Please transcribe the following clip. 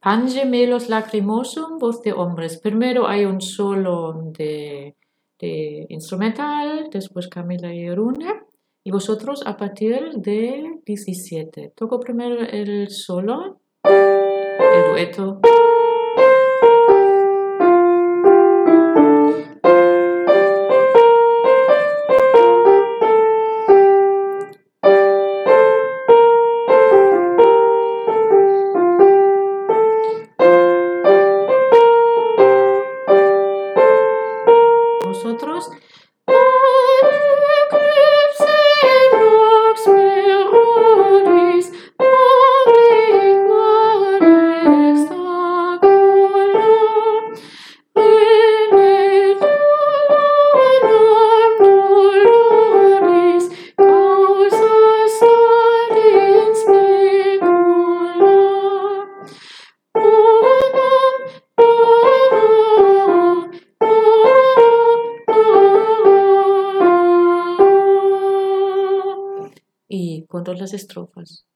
Pan gemelos lacrimosum, voz de hombres. Primero hay un solo de, de instrumental, después Camila y Rune. Y vosotros a partir de 17. Toco primero el solo, el dueto. Vosotros y con las estrofas.